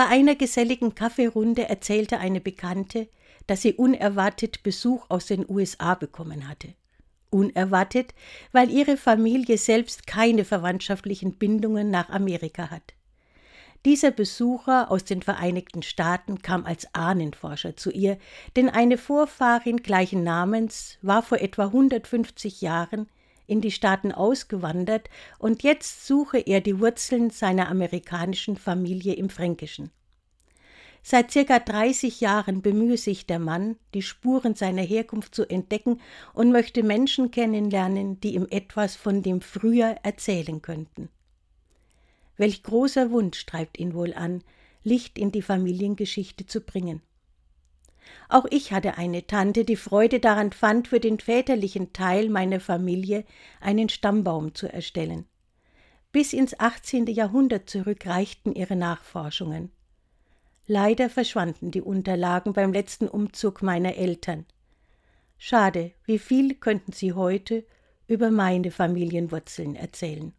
Bei einer geselligen Kaffeerunde erzählte eine Bekannte, dass sie unerwartet Besuch aus den USA bekommen hatte. Unerwartet, weil ihre Familie selbst keine verwandtschaftlichen Bindungen nach Amerika hat. Dieser Besucher aus den Vereinigten Staaten kam als Ahnenforscher zu ihr, denn eine Vorfahrin gleichen Namens war vor etwa 150 Jahren in die Staaten ausgewandert und jetzt suche er die Wurzeln seiner amerikanischen Familie im Fränkischen. Seit circa 30 Jahren bemühe sich der Mann, die Spuren seiner Herkunft zu entdecken und möchte Menschen kennenlernen, die ihm etwas von dem Früher erzählen könnten. Welch großer Wunsch treibt ihn wohl an, Licht in die Familiengeschichte zu bringen. Auch ich hatte eine Tante, die Freude daran fand, für den väterlichen Teil meiner Familie einen Stammbaum zu erstellen. Bis ins 18. Jahrhundert zurück reichten ihre Nachforschungen. Leider verschwanden die Unterlagen beim letzten Umzug meiner Eltern. Schade, wie viel könnten sie heute über meine Familienwurzeln erzählen.